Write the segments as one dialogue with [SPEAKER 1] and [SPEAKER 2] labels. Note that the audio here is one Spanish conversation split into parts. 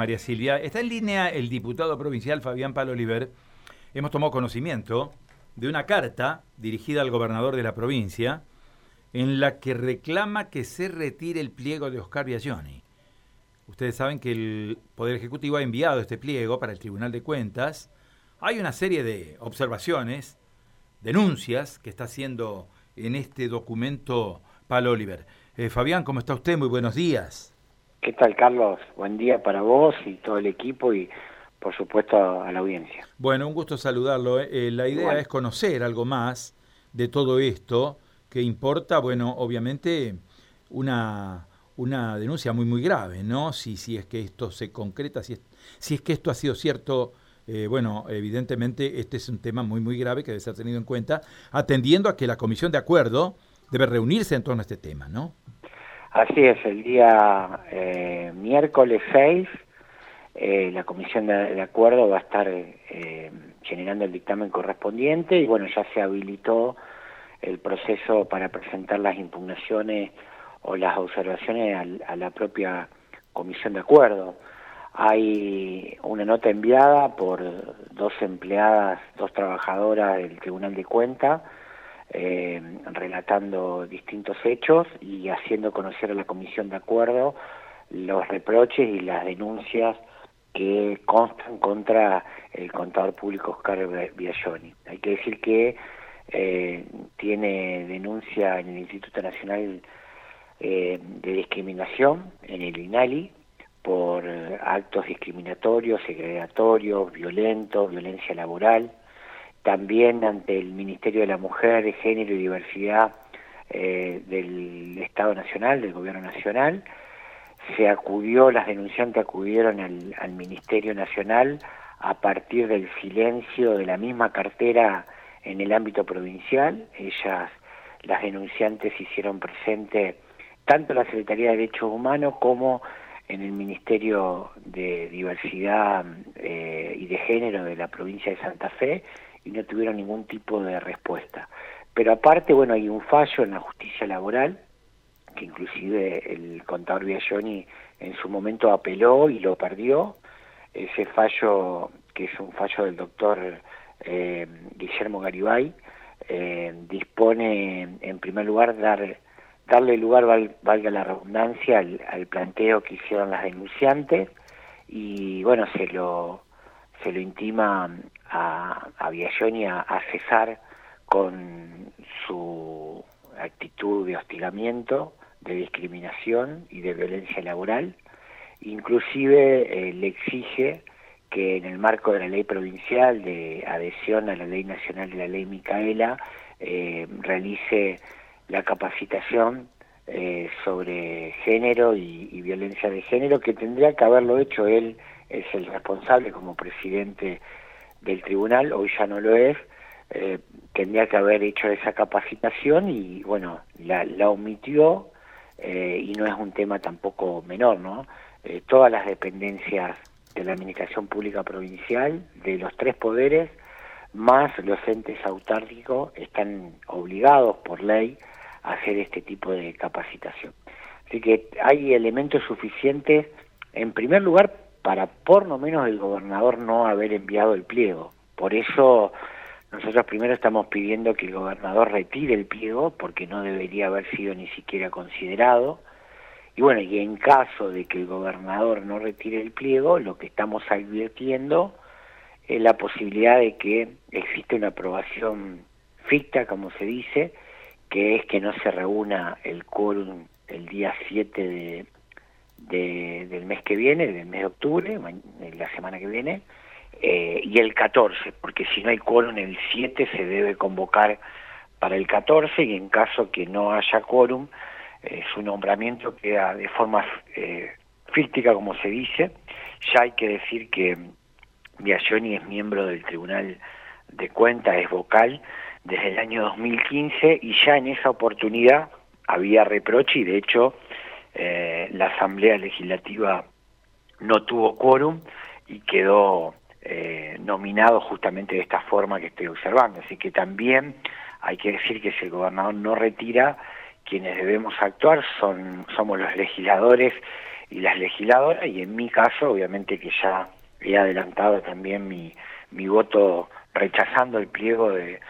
[SPEAKER 1] María Silvia. Está en línea el diputado provincial Fabián Palo Oliver. Hemos tomado conocimiento de una carta dirigida al gobernador de la provincia en la que reclama que se retire el pliego de Oscar Biagioni. Ustedes saben que el Poder Ejecutivo ha enviado este pliego para el Tribunal de Cuentas. Hay una serie de observaciones, denuncias que está haciendo en este documento Palo Oliver. Eh, Fabián, ¿cómo está usted? Muy buenos días.
[SPEAKER 2] ¿Qué tal, Carlos? Buen día para vos y todo el equipo y, por supuesto, a la audiencia.
[SPEAKER 1] Bueno, un gusto saludarlo. ¿eh? Eh, la idea es conocer algo más de todo esto que importa, bueno, obviamente, una, una denuncia muy, muy grave, ¿no? Si, si es que esto se concreta, si es, si es que esto ha sido cierto. Eh, bueno, evidentemente este es un tema muy, muy grave que debe ser tenido en cuenta, atendiendo a que la Comisión de Acuerdo debe reunirse en torno a este tema, ¿no?
[SPEAKER 2] Así es, el día eh, miércoles 6 eh, la comisión de, acuerdo va a estar eh, generando el dictamen correspondiente y bueno, ya se habilitó el proceso para presentar las impugnaciones o las observaciones a la propia comisión de acuerdo. Hay una nota enviada por dos empleadas, dos trabajadoras del Tribunal de Cuentas, eh, relatando distintos hechos y haciendo conocer a la Comisión de Acuerdo los reproches y las denuncias que constan contra el contador público Oscar Biagioni. Hay que decir que eh, tiene denuncia en el Instituto Nacional eh, de Discriminación, en el INALI, por actos discriminatorios, segregatorios, violentos, violencia laboral, también ante el Ministerio de la Mujer, Género y Diversidad eh, del Estado Nacional, del Gobierno Nacional. Se acudió, las denunciantes acudieron al, Ministerio Nacional a partir del silencio de la misma cartera en el ámbito provincial. Ellas, las denunciantes, hicieron presente tanto la Secretaría de Derechos Humanos como en el Ministerio de Diversidad eh, y de Género de la provincia de Santa Fe y no tuvieron ningún tipo de respuesta. Pero aparte, bueno, hay un fallo en la justicia laboral, que inclusive el contador Biagioni en su momento apeló y lo perdió. Ese fallo, que es un fallo del doctor eh, Guillermo Garibay, eh, dispone en primer lugar dar darle lugar, valga la redundancia, al, al, planteo que hicieron las denunciantes y bueno, se lo se lo intima a, a a, cesar con su actitud de hostigamiento, de discriminación y de violencia laboral. Inclusive eh, le exige que en el marco de la ley provincial de adhesión a la ley nacional de la ley Micaela eh, realice la capacitación eh, sobre género y, violencia de género que tendría que haberlo hecho él es el responsable como presidente del tribunal, hoy ya no lo es, eh, tendría que haber hecho esa capacitación y bueno, la, la omitió eh, y no es un tema tampoco menor, ¿no? Eh, todas las dependencias de la Administración Pública Provincial, de los tres poderes, más los entes autárquicos, están obligados por ley a hacer este tipo de capacitación. Así que hay elementos suficientes, en primer lugar, para por lo menos el gobernador no haber enviado el pliego. Por eso nosotros primero estamos pidiendo que el gobernador retire el pliego porque no debería haber sido ni siquiera considerado. Y bueno, y en caso de que el gobernador no retire el pliego, lo que estamos advirtiendo es la posibilidad de que existe una aprobación ficta, como se dice, que es que no se reúna el quórum el día 7 de, del mes que viene, del mes de octubre, la semana que viene, eh, y el 14, porque si no hay quórum el 7 se debe convocar para el 14 y en caso que no haya quórum, eh, su nombramiento queda de forma eh, como se dice. Ya hay que decir que Biagioni es miembro del Tribunal de Cuentas, es vocal desde el año 2015 y ya en esa oportunidad había reproche y de hecho eh, la Asamblea Legislativa no tuvo quórum y quedó eh, nominado justamente de esta forma que estoy observando. Así que también hay que decir que si el gobernador no retira, quienes debemos actuar son somos los legisladores y las legisladoras, y en mi caso, obviamente que ya he adelantado también mi, mi voto rechazando el pliego de,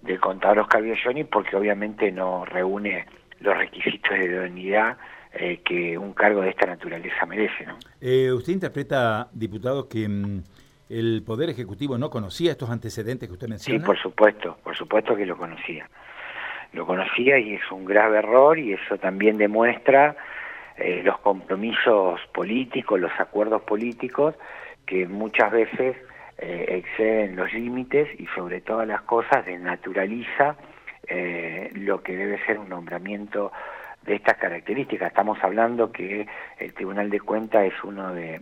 [SPEAKER 2] del contador Oscar Biagioni porque obviamente no reúne los requisitos de idoneidad eh, que un cargo de esta naturaleza merece. ¿no?
[SPEAKER 1] Eh, ¿Usted interpreta, diputado, que mm, el Poder Ejecutivo no conocía estos antecedentes que usted menciona?
[SPEAKER 2] Sí, por supuesto, por supuesto que lo conocía. Lo conocía y es un grave error y eso también demuestra eh, los compromisos políticos, los acuerdos políticos que muchas veces eh, exceden los límites y sobre todas las cosas desnaturaliza eh, lo que debe ser un nombramiento de estas características. Estamos hablando que el Tribunal de Cuentas es uno de,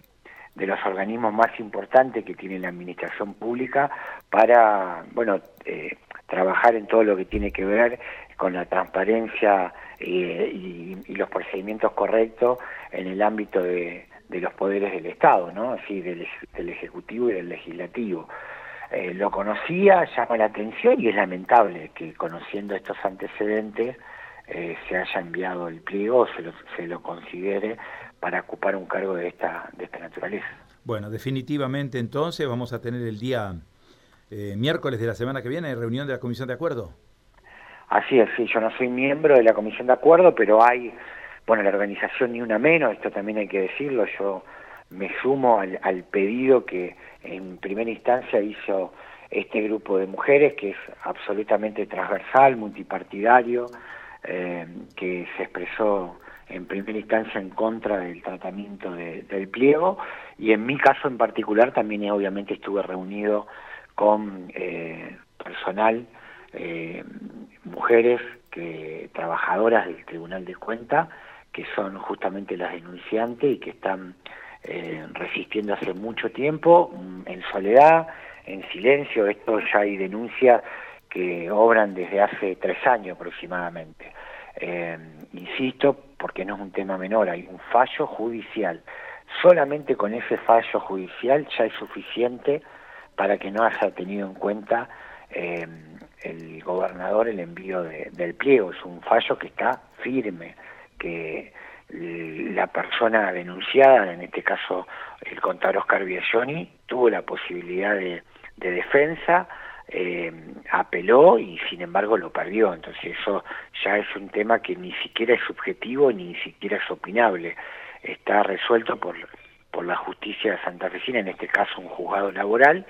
[SPEAKER 2] de los organismos más importantes que tiene la administración pública para, bueno, eh, trabajar en todo lo que tiene que ver con la transparencia eh, y, los procedimientos correctos en el ámbito de, de los poderes del Estado, ¿no? Así, del, del Ejecutivo y del Legislativo. Eh, lo conocía, llama la atención y es lamentable que conociendo estos antecedentes eh, se haya enviado el pliego o se lo, se lo considere para ocupar un cargo de esta, de esta naturaleza.
[SPEAKER 1] Bueno, definitivamente entonces vamos a tener el día eh, miércoles de la semana que viene reunión de la Comisión de Acuerdo.
[SPEAKER 2] Así es, sí, yo no soy miembro de la Comisión de Acuerdo, pero hay bueno, la organización Ni Una Menos, esto también hay que decirlo, yo me sumo al, al pedido que en primera instancia hizo este grupo de mujeres, que es absolutamente transversal, multipartidario, eh, que se expresó en primera instancia en contra del tratamiento de, del pliego y en mi caso en particular también eh, obviamente estuve reunido con eh, personal, eh, mujeres que trabajadoras del Tribunal de Cuentas que son justamente las denunciantes y que están eh, resistiendo hace mucho tiempo, mm, en soledad, en silencio. Esto ya hay denuncias que obran desde hace tres años aproximadamente. Eh, insisto, porque no es un tema menor, hay un fallo judicial. Solamente con ese fallo judicial ya es suficiente para que no haya tenido en cuenta eh, el gobernador el envío de, del pliego. Es un fallo que está firme que la persona denunciada, en este caso el contador Oscar Biagioni, tuvo la posibilidad de defensa, eh, apeló y sin embargo lo perdió. Entonces eso ya es un tema que ni siquiera es subjetivo ni siquiera es opinable. Está resuelto por, por la justicia de Santa Fecina, en este caso un juzgado laboral,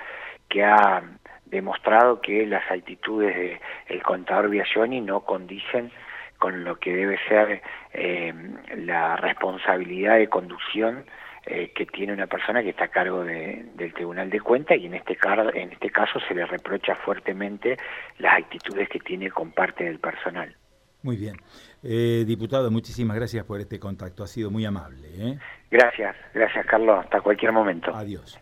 [SPEAKER 2] que ha demostrado que las actitudes del el contador Biagioni no condicen con lo que debe ser eh, la responsabilidad de conducción eh, que tiene una persona que está a cargo de, del Tribunal de Cuentas y en este, en este caso se le reprocha fuertemente las actitudes que tiene con parte del personal.
[SPEAKER 1] Muy bien. Eh, diputado, muchísimas gracias por este contacto, ha sido muy amable. ¿eh?
[SPEAKER 2] Gracias, gracias Carlos, hasta cualquier momento.
[SPEAKER 1] Adiós.